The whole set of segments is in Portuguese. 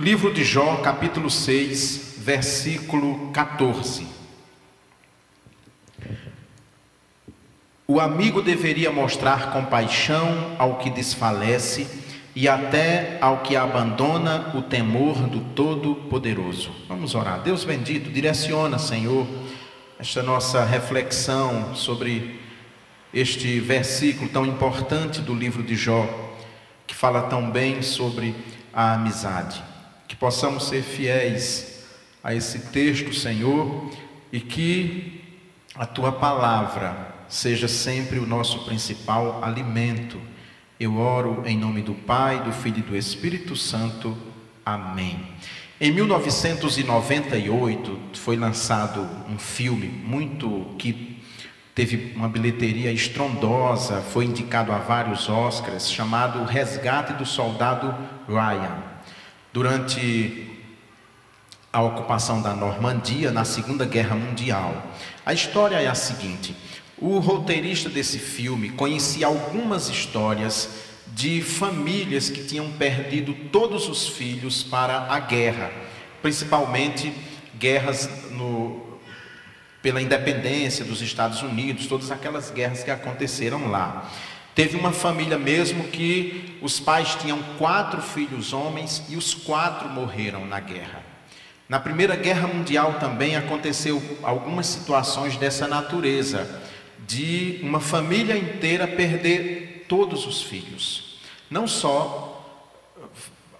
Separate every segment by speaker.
Speaker 1: Livro de Jó, capítulo 6, versículo 14. O amigo deveria mostrar compaixão ao que desfalece e até ao que abandona o temor do Todo-Poderoso. Vamos orar. Deus bendito, direciona, Senhor, esta nossa reflexão sobre este versículo tão importante do livro de Jó, que fala tão bem sobre a amizade que possamos ser fiéis a esse texto, Senhor, e que a tua palavra seja sempre o nosso principal alimento. Eu oro em nome do Pai, do Filho e do Espírito Santo. Amém. Em 1998 foi lançado um filme muito que teve uma bilheteria estrondosa, foi indicado a vários Oscars, chamado Resgate do Soldado Ryan durante a ocupação da Normandia na Segunda Guerra Mundial. A história é a seguinte: o roteirista desse filme conhecia algumas histórias de famílias que tinham perdido todos os filhos para a guerra, principalmente guerras no, pela independência dos Estados Unidos, todas aquelas guerras que aconteceram lá. Teve uma família mesmo que os pais tinham quatro filhos homens e os quatro morreram na guerra. Na Primeira Guerra Mundial também aconteceu algumas situações dessa natureza, de uma família inteira perder todos os filhos. Não só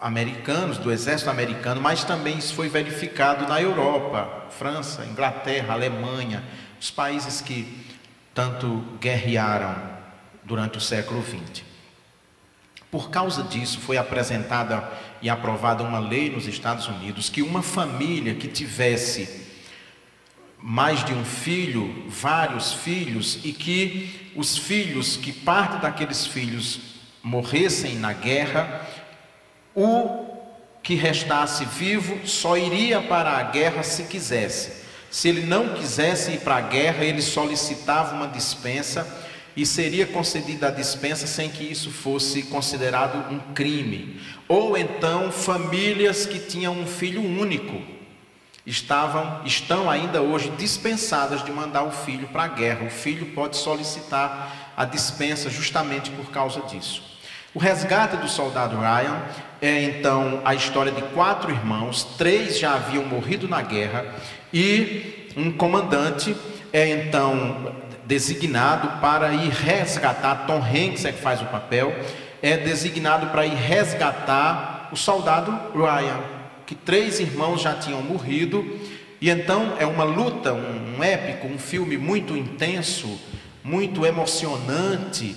Speaker 1: americanos, do exército americano, mas também isso foi verificado na Europa, França, Inglaterra, Alemanha, os países que tanto guerrearam durante o século XX. Por causa disso, foi apresentada e aprovada uma lei nos Estados Unidos que uma família que tivesse mais de um filho, vários filhos, e que os filhos, que parte daqueles filhos morressem na guerra, o que restasse vivo só iria para a guerra se quisesse. Se ele não quisesse ir para a guerra, ele solicitava uma dispensa e seria concedida a dispensa sem que isso fosse considerado um crime. Ou então famílias que tinham um filho único estavam estão ainda hoje dispensadas de mandar o filho para a guerra. O filho pode solicitar a dispensa justamente por causa disso. O resgate do soldado Ryan é então a história de quatro irmãos, três já haviam morrido na guerra e um comandante é então designado para ir resgatar, Tom Hanks é que faz o papel, é designado para ir resgatar o soldado Ryan, que três irmãos já tinham morrido, e então é uma luta, um, um épico, um filme muito intenso, muito emocionante,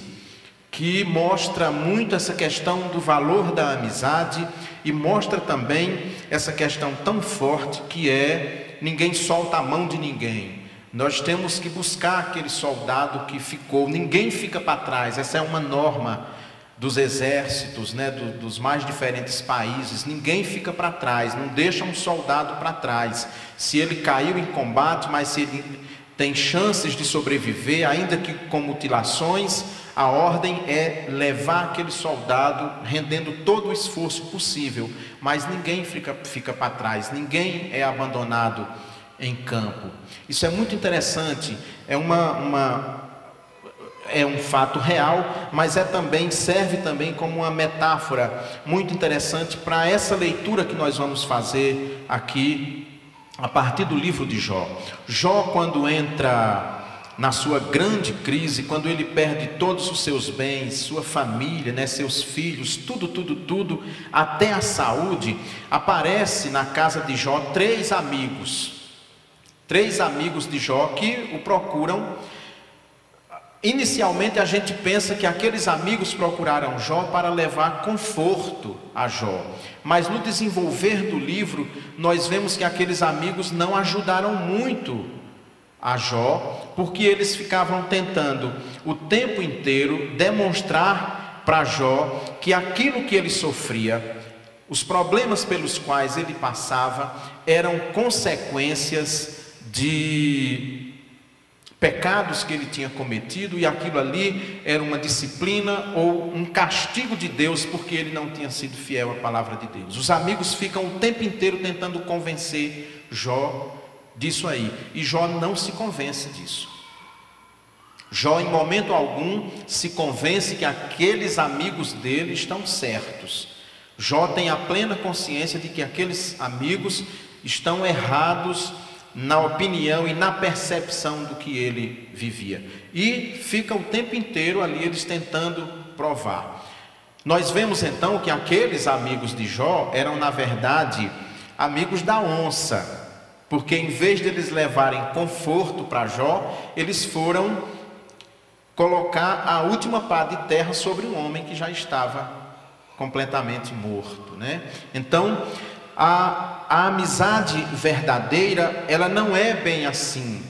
Speaker 1: que mostra muito essa questão do valor da amizade e mostra também essa questão tão forte que é ninguém solta a mão de ninguém. Nós temos que buscar aquele soldado que ficou, ninguém fica para trás, essa é uma norma dos exércitos, né, do, dos mais diferentes países, ninguém fica para trás, não deixa um soldado para trás. Se ele caiu em combate, mas se ele tem chances de sobreviver, ainda que com mutilações, a ordem é levar aquele soldado rendendo todo o esforço possível, mas ninguém fica, fica para trás, ninguém é abandonado em campo. Isso é muito interessante, é uma, uma é um fato real, mas é também serve também como uma metáfora muito interessante para essa leitura que nós vamos fazer aqui a partir do livro de Jó. Jó quando entra na sua grande crise, quando ele perde todos os seus bens, sua família, né, seus filhos, tudo, tudo, tudo, até a saúde, aparece na casa de Jó três amigos Três amigos de Jó que o procuram. Inicialmente a gente pensa que aqueles amigos procuraram Jó para levar conforto a Jó, mas no desenvolver do livro nós vemos que aqueles amigos não ajudaram muito a Jó, porque eles ficavam tentando o tempo inteiro demonstrar para Jó que aquilo que ele sofria, os problemas pelos quais ele passava, eram consequências de pecados que ele tinha cometido e aquilo ali era uma disciplina ou um castigo de Deus porque ele não tinha sido fiel à palavra de Deus. Os amigos ficam o tempo inteiro tentando convencer Jó disso aí e Jó não se convence disso. Jó, em momento algum, se convence que aqueles amigos dele estão certos. Jó tem a plena consciência de que aqueles amigos estão errados na opinião e na percepção do que ele vivia. E fica o tempo inteiro ali eles tentando provar. Nós vemos então que aqueles amigos de Jó eram, na verdade, amigos da onça, porque em vez de eles levarem conforto para Jó, eles foram colocar a última pá de terra sobre um homem que já estava completamente morto, né? Então, a, a amizade verdadeira, ela não é bem assim.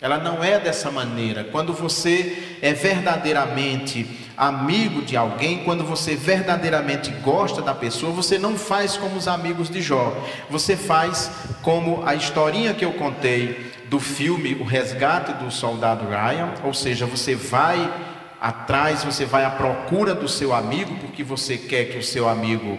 Speaker 1: Ela não é dessa maneira. Quando você é verdadeiramente amigo de alguém, quando você verdadeiramente gosta da pessoa, você não faz como os amigos de Jó. Você faz como a historinha que eu contei do filme O Resgate do Soldado Ryan, ou seja, você vai atrás, você vai à procura do seu amigo, porque você quer que o seu amigo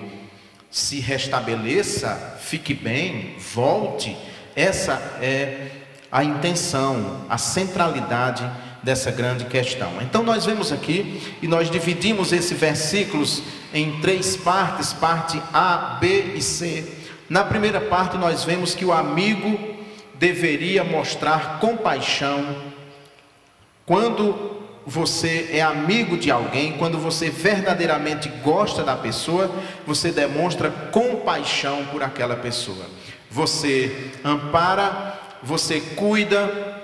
Speaker 1: se restabeleça, fique bem, volte. Essa é a intenção, a centralidade dessa grande questão. Então nós vemos aqui e nós dividimos esses versículos em três partes, parte A, B e C. Na primeira parte nós vemos que o amigo deveria mostrar compaixão quando você é amigo de alguém, quando você verdadeiramente gosta da pessoa, você demonstra compaixão por aquela pessoa. Você ampara, você cuida,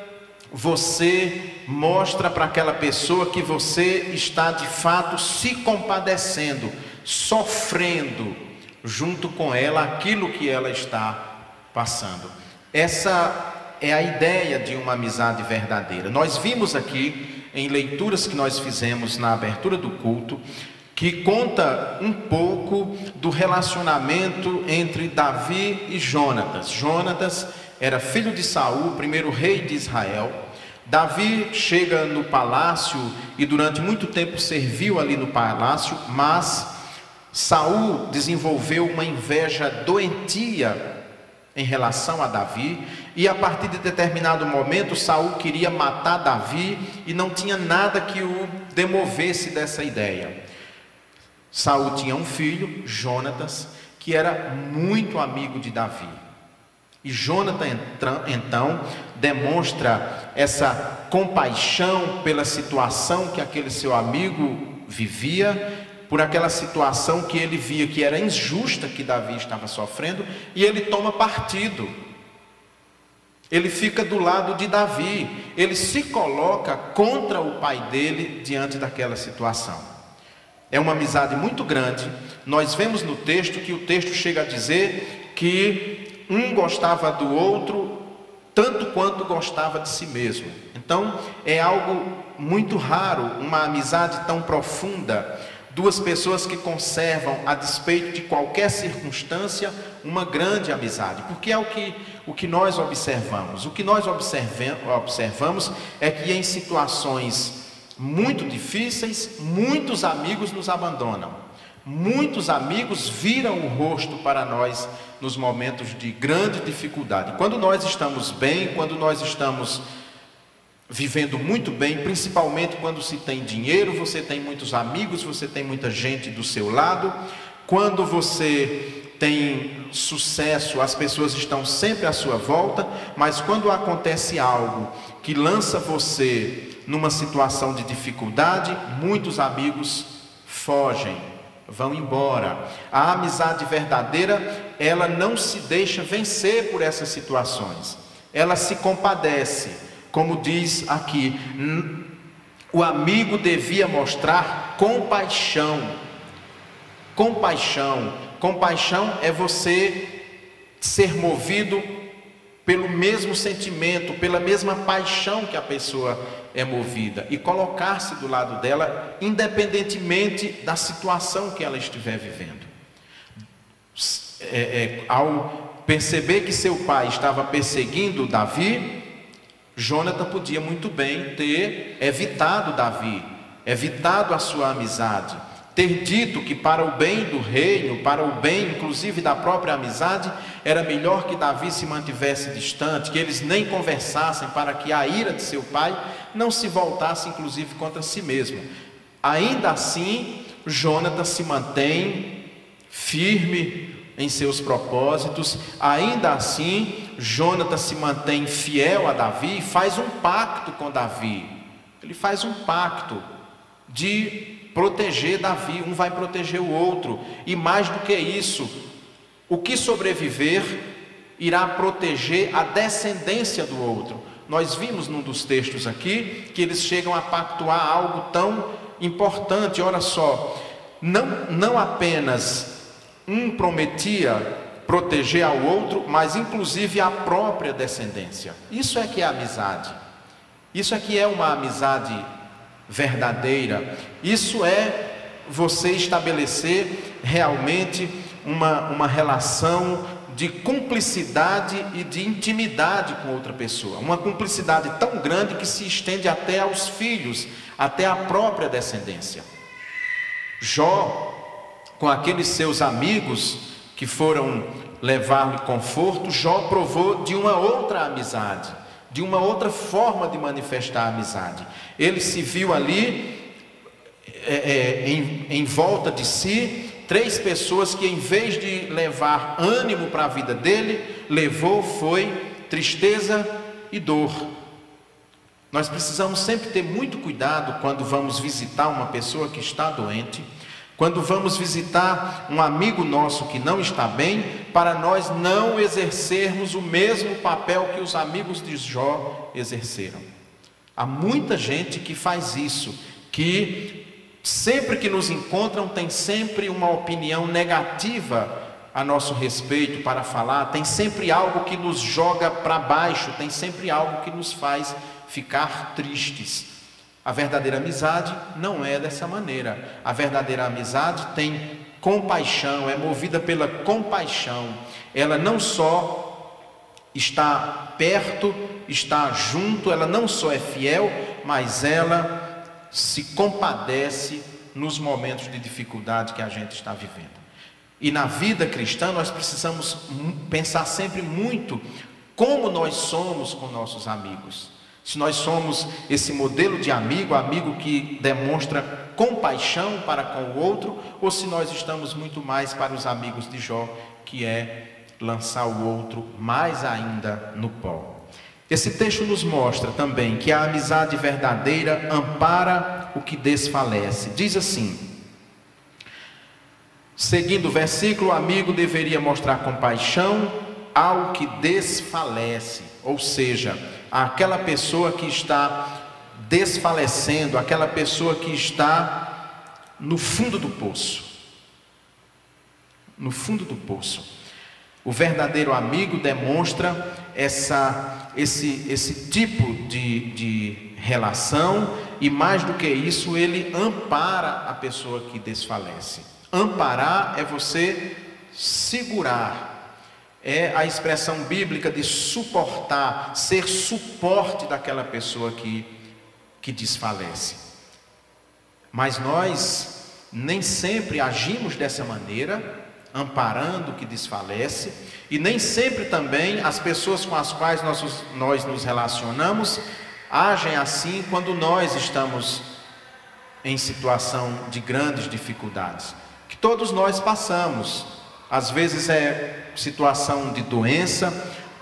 Speaker 1: você mostra para aquela pessoa que você está de fato se compadecendo, sofrendo junto com ela aquilo que ela está passando. Essa é a ideia de uma amizade verdadeira. Nós vimos aqui em leituras que nós fizemos na abertura do culto, que conta um pouco do relacionamento entre Davi e Jonatas. Jonatas era filho de Saul, primeiro rei de Israel. Davi chega no palácio e durante muito tempo serviu ali no palácio, mas Saul desenvolveu uma inveja doentia em relação a Davi, e a partir de determinado momento Saul queria matar Davi e não tinha nada que o demovesse dessa ideia. Saul tinha um filho, Jonatas, que era muito amigo de Davi. E Jonathan então demonstra essa compaixão pela situação que aquele seu amigo vivia por aquela situação que ele via que era injusta que Davi estava sofrendo, e ele toma partido. Ele fica do lado de Davi, ele se coloca contra o pai dele diante daquela situação. É uma amizade muito grande. Nós vemos no texto que o texto chega a dizer que um gostava do outro tanto quanto gostava de si mesmo. Então, é algo muito raro uma amizade tão profunda Duas pessoas que conservam, a despeito de qualquer circunstância, uma grande amizade, porque é o que, o que nós observamos. O que nós observamos é que em situações muito difíceis, muitos amigos nos abandonam. Muitos amigos viram o rosto para nós nos momentos de grande dificuldade. Quando nós estamos bem, quando nós estamos vivendo muito bem, principalmente quando se tem dinheiro, você tem muitos amigos, você tem muita gente do seu lado. Quando você tem sucesso, as pessoas estão sempre à sua volta, mas quando acontece algo que lança você numa situação de dificuldade, muitos amigos fogem, vão embora. A amizade verdadeira, ela não se deixa vencer por essas situações. Ela se compadece como diz aqui, o amigo devia mostrar compaixão. Compaixão. Compaixão é você ser movido pelo mesmo sentimento, pela mesma paixão que a pessoa é movida e colocar-se do lado dela, independentemente da situação que ela estiver vivendo. É, é, ao perceber que seu pai estava perseguindo Davi, Jonathan podia muito bem ter evitado Davi, evitado a sua amizade, ter dito que para o bem do reino, para o bem inclusive da própria amizade, era melhor que Davi se mantivesse distante, que eles nem conversassem, para que a ira de seu pai não se voltasse inclusive contra si mesmo. Ainda assim, Jonathan se mantém firme em seus propósitos, ainda assim, Jonatas se mantém fiel a Davi e faz um pacto com Davi. Ele faz um pacto de proteger Davi, um vai proteger o outro, e mais do que isso, o que sobreviver irá proteger a descendência do outro. Nós vimos num dos textos aqui que eles chegam a pactuar algo tão importante, olha só, não, não apenas um prometia proteger ao outro, mas inclusive a própria descendência. Isso é que é amizade. Isso é que é uma amizade verdadeira. Isso é você estabelecer realmente uma, uma relação de cumplicidade e de intimidade com outra pessoa. Uma cumplicidade tão grande que se estende até aos filhos, até a própria descendência. Jó com aqueles seus amigos que foram levar-lhe conforto, Jó provou de uma outra amizade, de uma outra forma de manifestar a amizade. Ele se viu ali, é, é, em, em volta de si, três pessoas que, em vez de levar ânimo para a vida dele, levou foi tristeza e dor. Nós precisamos sempre ter muito cuidado quando vamos visitar uma pessoa que está doente quando vamos visitar um amigo nosso que não está bem, para nós não exercermos o mesmo papel que os amigos de Jó exerceram. Há muita gente que faz isso, que sempre que nos encontram tem sempre uma opinião negativa a nosso respeito para falar, tem sempre algo que nos joga para baixo, tem sempre algo que nos faz ficar tristes. A verdadeira amizade não é dessa maneira. A verdadeira amizade tem compaixão, é movida pela compaixão. Ela não só está perto, está junto, ela não só é fiel, mas ela se compadece nos momentos de dificuldade que a gente está vivendo. E na vida cristã nós precisamos pensar sempre muito como nós somos com nossos amigos. Se nós somos esse modelo de amigo, amigo que demonstra compaixão para com o outro, ou se nós estamos muito mais para os amigos de Jó, que é lançar o outro mais ainda no pó. Esse texto nos mostra também que a amizade verdadeira ampara o que desfalece. Diz assim: Seguindo o versículo, o amigo deveria mostrar compaixão ao que desfalece, ou seja, aquela pessoa que está desfalecendo, aquela pessoa que está no fundo do poço. No fundo do poço. O verdadeiro amigo demonstra essa, esse, esse tipo de, de relação e, mais do que isso, ele ampara a pessoa que desfalece. Amparar é você segurar, é a expressão bíblica de suportar, ser suporte daquela pessoa que, que desfalece. Mas nós nem sempre agimos dessa maneira, amparando o que desfalece, e nem sempre também as pessoas com as quais nós, nós nos relacionamos agem assim quando nós estamos em situação de grandes dificuldades, que todos nós passamos. Às vezes é situação de doença,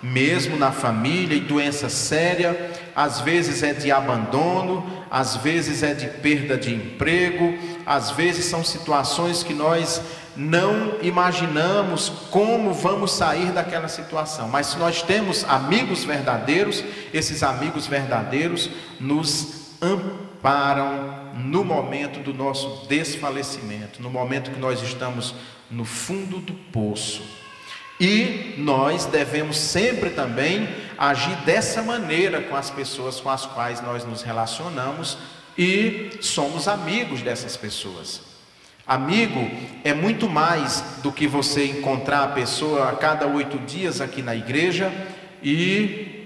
Speaker 1: mesmo na família, e doença séria, às vezes é de abandono, às vezes é de perda de emprego, às vezes são situações que nós não imaginamos como vamos sair daquela situação. Mas se nós temos amigos verdadeiros, esses amigos verdadeiros nos amparam no momento do nosso desfalecimento, no momento que nós estamos no fundo do poço. E nós devemos sempre também agir dessa maneira com as pessoas com as quais nós nos relacionamos e somos amigos dessas pessoas. Amigo é muito mais do que você encontrar a pessoa a cada oito dias aqui na igreja e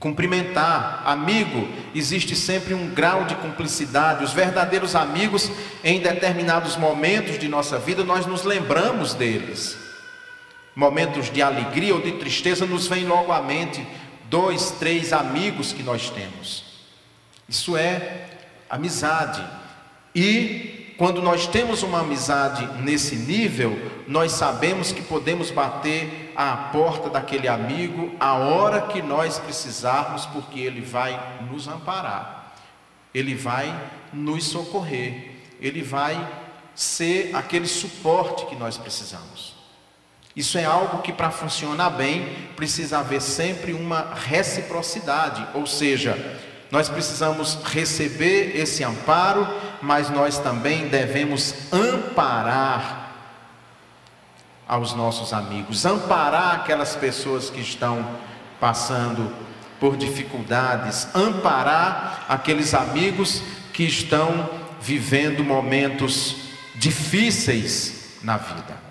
Speaker 1: Cumprimentar, amigo, existe sempre um grau de cumplicidade. Os verdadeiros amigos, em determinados momentos de nossa vida, nós nos lembramos deles. Momentos de alegria ou de tristeza nos vem logo à mente dois, três amigos que nós temos. Isso é amizade. E quando nós temos uma amizade nesse nível, nós sabemos que podemos bater à porta daquele amigo a hora que nós precisarmos, porque ele vai nos amparar, ele vai nos socorrer, ele vai ser aquele suporte que nós precisamos. Isso é algo que, para funcionar bem, precisa haver sempre uma reciprocidade, ou seja, nós precisamos receber esse amparo, mas nós também devemos amparar aos nossos amigos, amparar aquelas pessoas que estão passando por dificuldades, amparar aqueles amigos que estão vivendo momentos difíceis na vida.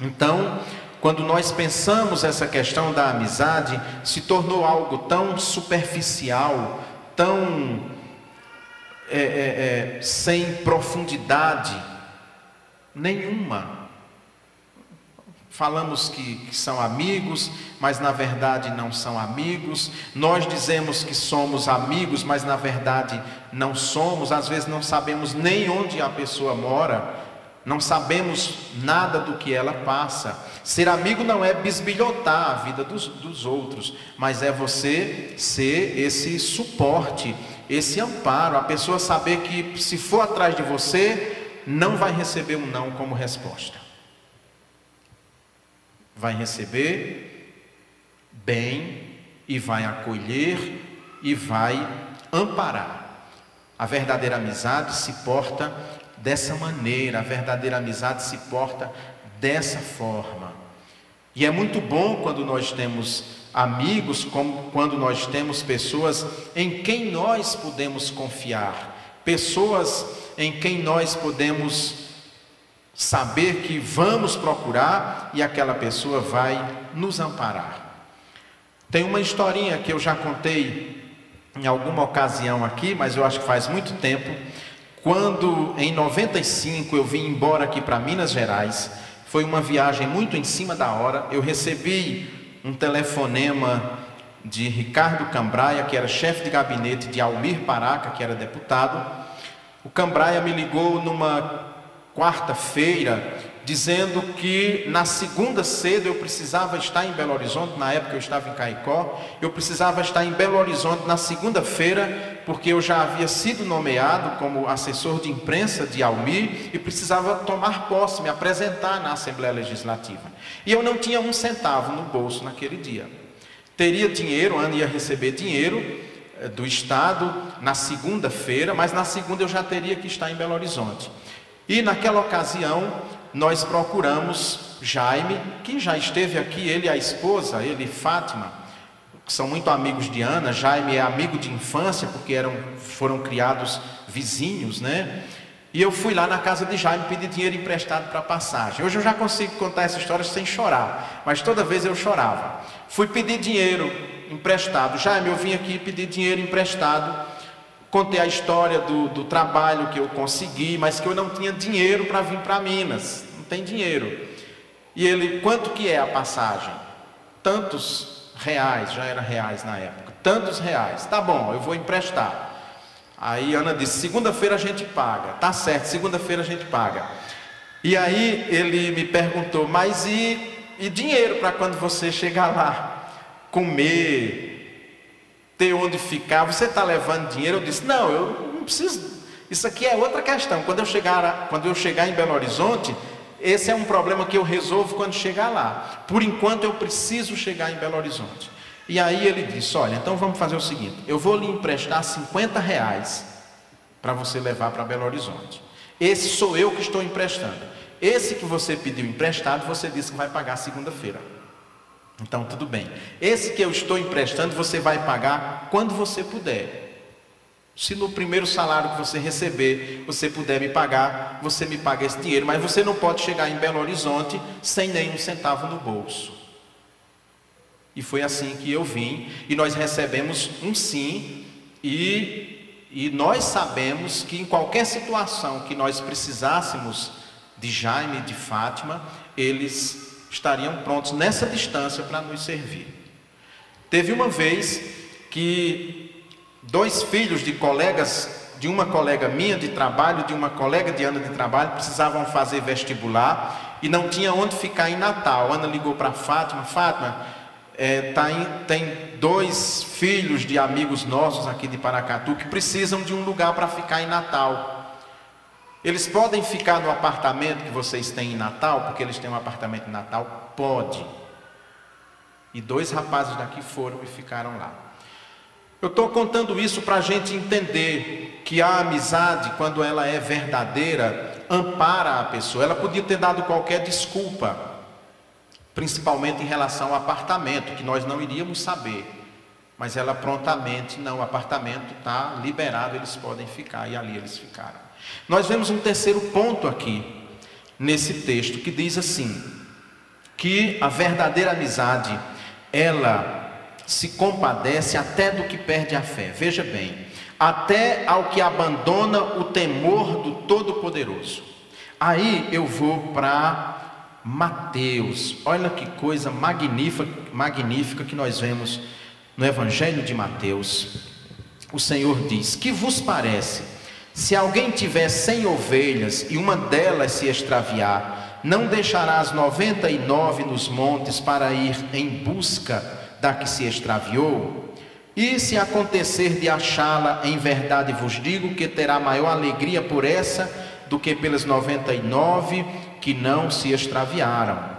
Speaker 1: Então, quando nós pensamos essa questão da amizade, se tornou algo tão superficial, tão é, é, é, sem profundidade nenhuma. Falamos que, que, são amigos, mas na verdade não são amigos. Nós dizemos que somos amigos, mas na verdade não somos. Às vezes não sabemos nem onde a pessoa mora, não sabemos nada do que ela passa. Ser amigo não é bisbilhotar a vida dos, dos outros, mas é você ser esse suporte, esse amparo. A pessoa saber que se for atrás de você, não vai receber um não como resposta vai receber bem e vai acolher e vai amparar. A verdadeira amizade se porta dessa maneira, a verdadeira amizade se porta dessa forma. E é muito bom quando nós temos amigos, como quando nós temos pessoas em quem nós podemos confiar, pessoas em quem nós podemos saber que vamos procurar e aquela pessoa vai nos amparar. Tem uma historinha que eu já contei em alguma ocasião aqui, mas eu acho que faz muito tempo, quando em 95 eu vim embora aqui para Minas Gerais, foi uma viagem muito em cima da hora, eu recebi um telefonema de Ricardo Cambraia, que era chefe de gabinete de Almir Paraca, que era deputado. O Cambraia me ligou numa quarta-feira, dizendo que na segunda cedo eu precisava estar em Belo Horizonte, na época eu estava em Caicó, eu precisava estar em Belo Horizonte na segunda-feira, porque eu já havia sido nomeado como assessor de imprensa de Almir e precisava tomar posse, me apresentar na Assembleia Legislativa. E eu não tinha um centavo no bolso naquele dia. Teria dinheiro, Ana ia receber dinheiro eh, do Estado na segunda-feira, mas na segunda eu já teria que estar em Belo Horizonte. E naquela ocasião, nós procuramos Jaime, que já esteve aqui, ele e a esposa, ele e Fátima, que são muito amigos de Ana. Jaime é amigo de infância, porque eram, foram criados vizinhos, né? E eu fui lá na casa de Jaime pedir dinheiro emprestado para passagem. Hoje eu já consigo contar essa história sem chorar, mas toda vez eu chorava. Fui pedir dinheiro emprestado. Jaime, eu vim aqui pedir dinheiro emprestado Contei a história do, do trabalho que eu consegui, mas que eu não tinha dinheiro para vir para Minas. Não tem dinheiro. E ele, quanto que é a passagem? Tantos reais, já era reais na época. Tantos reais. Tá bom, eu vou emprestar. Aí Ana disse: segunda-feira a gente paga. Tá certo, segunda-feira a gente paga. E aí ele me perguntou: mas e, e dinheiro para quando você chegar lá? Comer, ter onde ficar, você está levando dinheiro? Eu disse, não, eu não preciso. Isso aqui é outra questão. Quando eu chegar, quando eu chegar em Belo Horizonte, esse é um problema que eu resolvo quando chegar lá. Por enquanto eu preciso chegar em Belo Horizonte. E aí ele disse: Olha, então vamos fazer o seguinte: eu vou lhe emprestar 50 reais para você levar para Belo Horizonte. Esse sou eu que estou emprestando. Esse que você pediu emprestado, você disse que vai pagar segunda-feira. Então, tudo bem. Esse que eu estou emprestando, você vai pagar quando você puder. Se no primeiro salário que você receber, você puder me pagar, você me paga esse dinheiro, mas você não pode chegar em Belo Horizonte sem nenhum centavo no bolso. E foi assim que eu vim, e nós recebemos um sim, e, e nós sabemos que em qualquer situação que nós precisássemos de Jaime e de Fátima, eles estariam prontos nessa distância para nos servir. Teve uma vez que dois filhos de colegas, de uma colega minha de trabalho, de uma colega de Ana de trabalho, precisavam fazer vestibular e não tinha onde ficar em Natal. Ana ligou para Fátima, Fátima, é, tá em, tem dois filhos de amigos nossos aqui de Paracatu que precisam de um lugar para ficar em Natal. Eles podem ficar no apartamento que vocês têm em Natal, porque eles têm um apartamento em Natal? Pode. E dois rapazes daqui foram e ficaram lá. Eu estou contando isso para a gente entender que a amizade, quando ela é verdadeira, ampara a pessoa. Ela podia ter dado qualquer desculpa, principalmente em relação ao apartamento, que nós não iríamos saber. Mas ela prontamente, não, o apartamento está liberado, eles podem ficar, e ali eles ficaram. Nós vemos um terceiro ponto aqui, nesse texto, que diz assim: que a verdadeira amizade, ela se compadece até do que perde a fé. Veja bem, até ao que abandona o temor do Todo-Poderoso. Aí eu vou para Mateus. Olha que coisa magnífica, magnífica que nós vemos no Evangelho de Mateus. O Senhor diz: Que vos parece? Se alguém tiver cem ovelhas e uma delas se extraviar, não deixará as noventa e nove nos montes para ir em busca da que se extraviou? E se acontecer de achá-la, em verdade vos digo que terá maior alegria por essa do que pelas noventa e nove que não se extraviaram.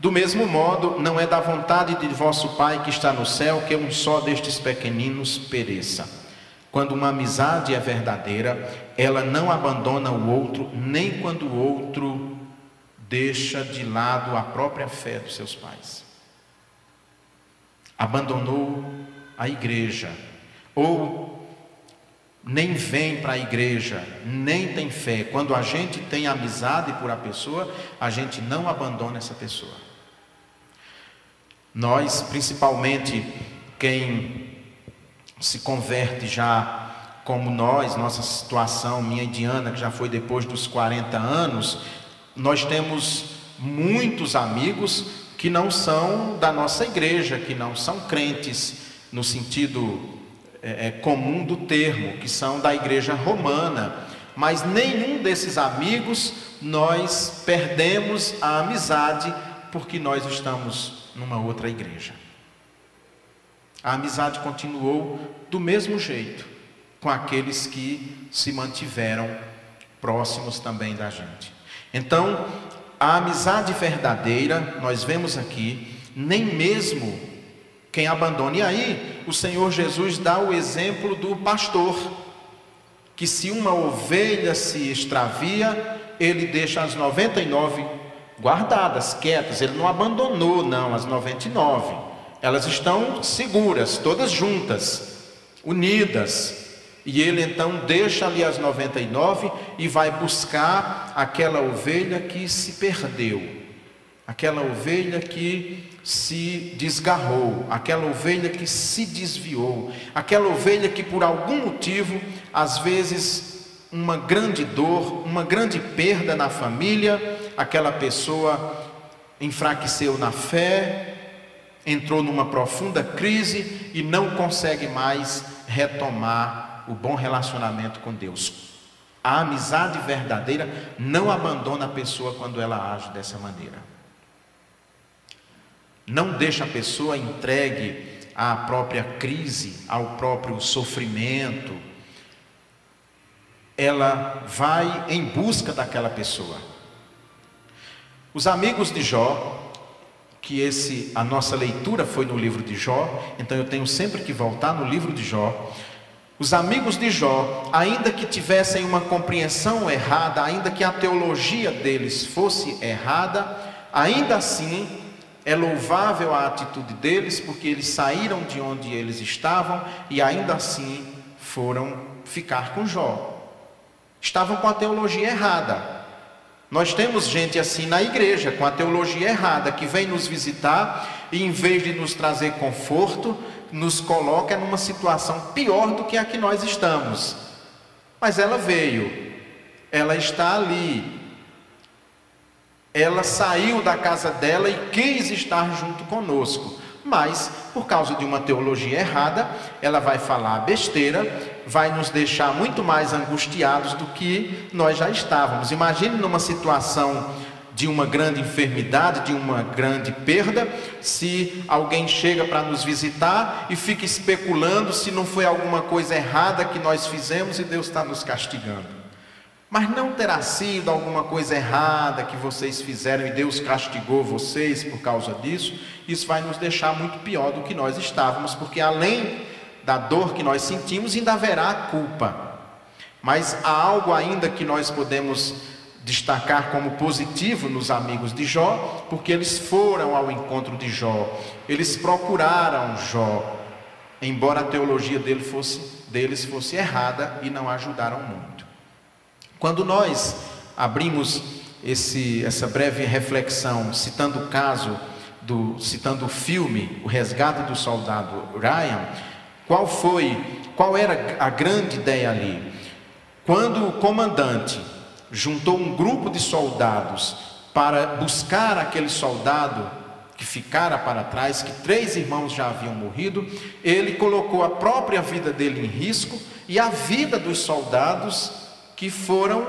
Speaker 1: Do mesmo modo, não é da vontade de vosso Pai que está no céu que um só destes pequeninos pereça. Quando uma amizade é verdadeira, ela não abandona o outro, nem quando o outro deixa de lado a própria fé dos seus pais. Abandonou a igreja, ou nem vem para a igreja, nem tem fé. Quando a gente tem amizade por a pessoa, a gente não abandona essa pessoa. Nós, principalmente quem se converte já como nós, nossa situação, minha e Diana, que já foi depois dos 40 anos, nós temos muitos amigos que não são da nossa igreja, que não são crentes no sentido é, é comum do termo, que são da igreja romana, mas nenhum desses amigos nós perdemos a amizade porque nós estamos numa outra igreja. A amizade continuou do mesmo jeito com aqueles que se mantiveram próximos também da gente. Então, a amizade verdadeira, nós vemos aqui, nem mesmo quem abandona. E aí, o Senhor Jesus dá o exemplo do pastor, que se uma ovelha se extravia, ele deixa as 99 guardadas, quietas, ele não abandonou, não, as 99 elas estão seguras, todas juntas, unidas. E ele então deixa ali as 99 e vai buscar aquela ovelha que se perdeu, aquela ovelha que se desgarrou, aquela ovelha que se desviou, aquela ovelha que por algum motivo, às vezes uma grande dor, uma grande perda na família, aquela pessoa enfraqueceu na fé, entrou numa profunda crise e não consegue mais retomar o bom relacionamento com Deus. A amizade verdadeira não abandona a pessoa quando ela age dessa maneira. Não deixa a pessoa entregue à própria crise, ao próprio sofrimento. Ela vai em busca daquela pessoa. Os amigos de Jó que esse a nossa leitura foi no livro de Jó, então eu tenho sempre que voltar no livro de Jó. Os amigos de Jó, ainda que tivessem uma compreensão errada, ainda que a teologia deles fosse errada, ainda assim é louvável a atitude deles, porque eles saíram de onde eles estavam e ainda assim foram ficar com Jó. Estavam com a teologia errada, Nós temos gente assim na igreja, com a teologia errada, que vem nos visitar e, em vez de nos trazer conforto, nos coloca numa situação pior do que a que nós estamos. Mas ela veio, ela está ali, ela saiu da casa dela e quis estar junto conosco mas por causa de uma teologia errada, ela vai falar besteira, vai nos deixar muito mais angustiados do que nós já estávamos. Imagine numa situação de uma grande enfermidade, de uma grande perda, se alguém chega para nos visitar e fica especulando se não foi alguma coisa errada que nós fizemos e Deus está nos castigando. Mas não terá sido alguma coisa errada que vocês fizeram e Deus castigou vocês por causa disso. Isso vai nos deixar muito pior do que nós estávamos, porque além da dor que nós sentimos, ainda haverá culpa. Mas há algo ainda que nós podemos destacar como positivo nos amigos de Jó, porque eles foram ao encontro de Jó, eles procuraram Jó, embora a teologia dele fosse, deles fosse errada e não ajudaram muito. Quando nós abrimos esse, essa breve reflexão, citando o caso, do, citando o filme O Resgate do Soldado Ryan, qual foi, qual era a grande ideia ali? Quando o comandante juntou um grupo de soldados para buscar aquele soldado que ficara para trás, que três irmãos já haviam morrido, ele colocou a própria vida dele em risco e a vida dos soldados que foram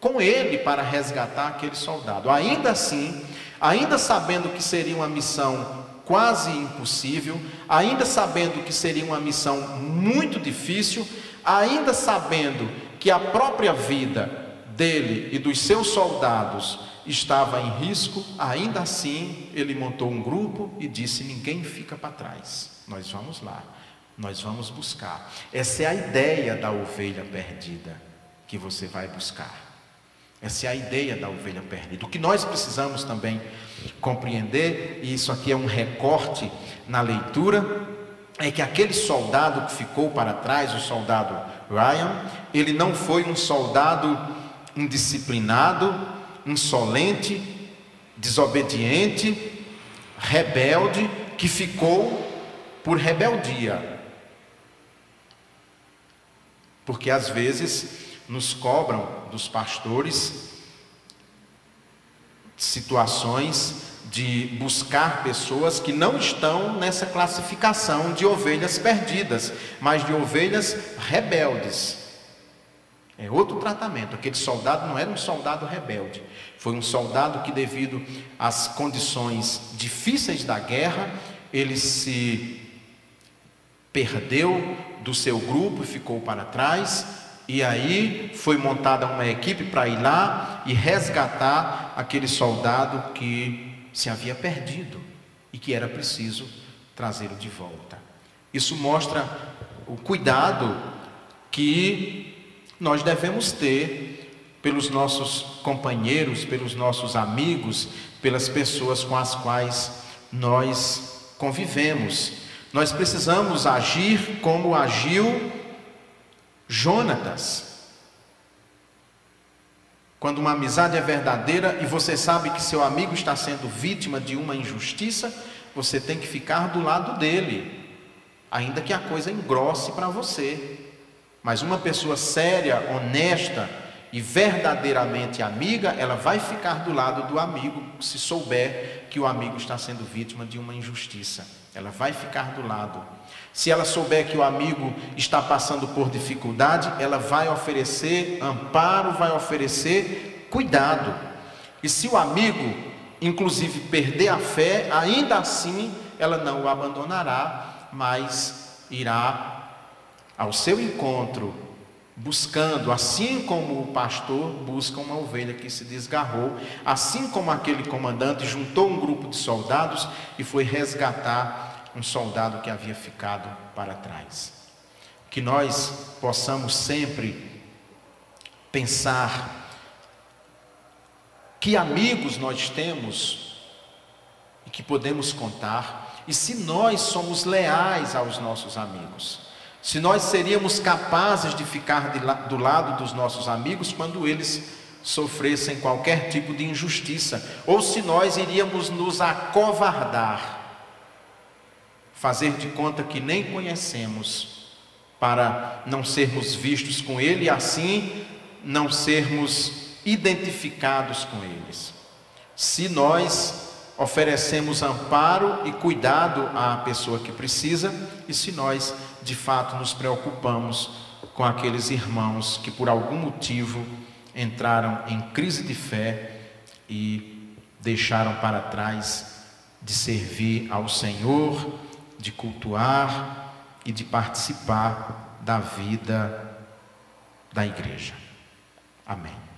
Speaker 1: com ele para resgatar aquele soldado. Ainda assim, ainda sabendo que seria uma missão quase impossível, ainda sabendo que seria uma missão muito difícil, ainda sabendo que a própria vida dele e dos seus soldados estava em risco, ainda assim ele montou um grupo e disse: Ninguém fica para trás, nós vamos lá, nós vamos buscar. Essa é a ideia da ovelha perdida que você vai buscar. Essa é a ideia da ovelha perdida. O que nós precisamos também compreender, e isso aqui é um recorte na leitura, é que aquele soldado que ficou para trás, o soldado Ryan, ele não foi um soldado indisciplinado, insolente, desobediente, rebelde, que ficou por rebeldia. Porque às vezes nos cobram dos pastores situações de buscar pessoas que não estão nessa classificação de ovelhas perdidas, mas de ovelhas rebeldes. É outro tratamento. Aquele soldado não era um soldado rebelde, foi um soldado que, devido às condições difíceis da guerra, ele se perdeu do seu grupo e ficou para trás, e aí foi montada uma equipe para ir lá e resgatar aquele soldado que se havia perdido e que era preciso trazê-lo de volta. Isso mostra o cuidado que nós devemos ter pelos nossos companheiros, pelos nossos amigos, pelas pessoas com as quais nós convivemos. Nós precisamos agir como agiu Jonatas. Quando uma amizade é verdadeira e você sabe que seu amigo está sendo vítima de uma injustiça, você tem que ficar do lado dele, ainda que a coisa engrosse para você. Mas uma pessoa séria, honesta e verdadeiramente amiga, ela vai ficar do lado do amigo se souber que o amigo está sendo vítima de uma injustiça. Ela vai ficar do lado. Se ela souber que o amigo está passando por dificuldade, ela vai oferecer amparo, vai oferecer cuidado. E se o amigo, inclusive, perder a fé, ainda assim ela não o abandonará, mas irá ao seu encontro, buscando, assim como o pastor busca uma ovelha que se desgarrou, assim como aquele comandante juntou um grupo de soldados e foi resgatar um soldado que havia ficado para trás. Que nós possamos sempre pensar que amigos nós temos e que podemos contar, e se nós somos leais aos nossos amigos, se nós seríamos capazes de ficar de, do lado dos nossos amigos quando eles sofressem qualquer tipo de injustiça, ou se nós iríamos nos acovardar, fazer de conta que nem conhecemos, para não sermos vistos com Ele e assim não sermos identificados com eles. Se nós oferecemos amparo e cuidado à pessoa que precisa e se nós de fato nos preocupamos com aqueles irmãos que por algum motivo entraram em crise de fé e deixaram para trás de servir ao Senhor, de cultuar e de participar da vida da igreja. Amém.